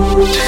Take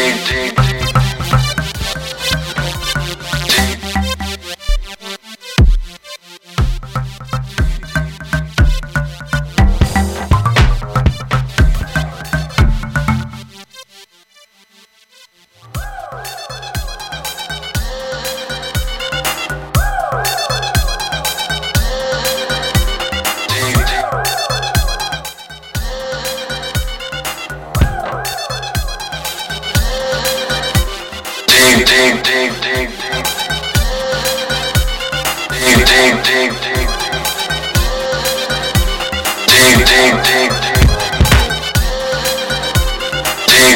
dig, dig.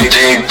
Dig,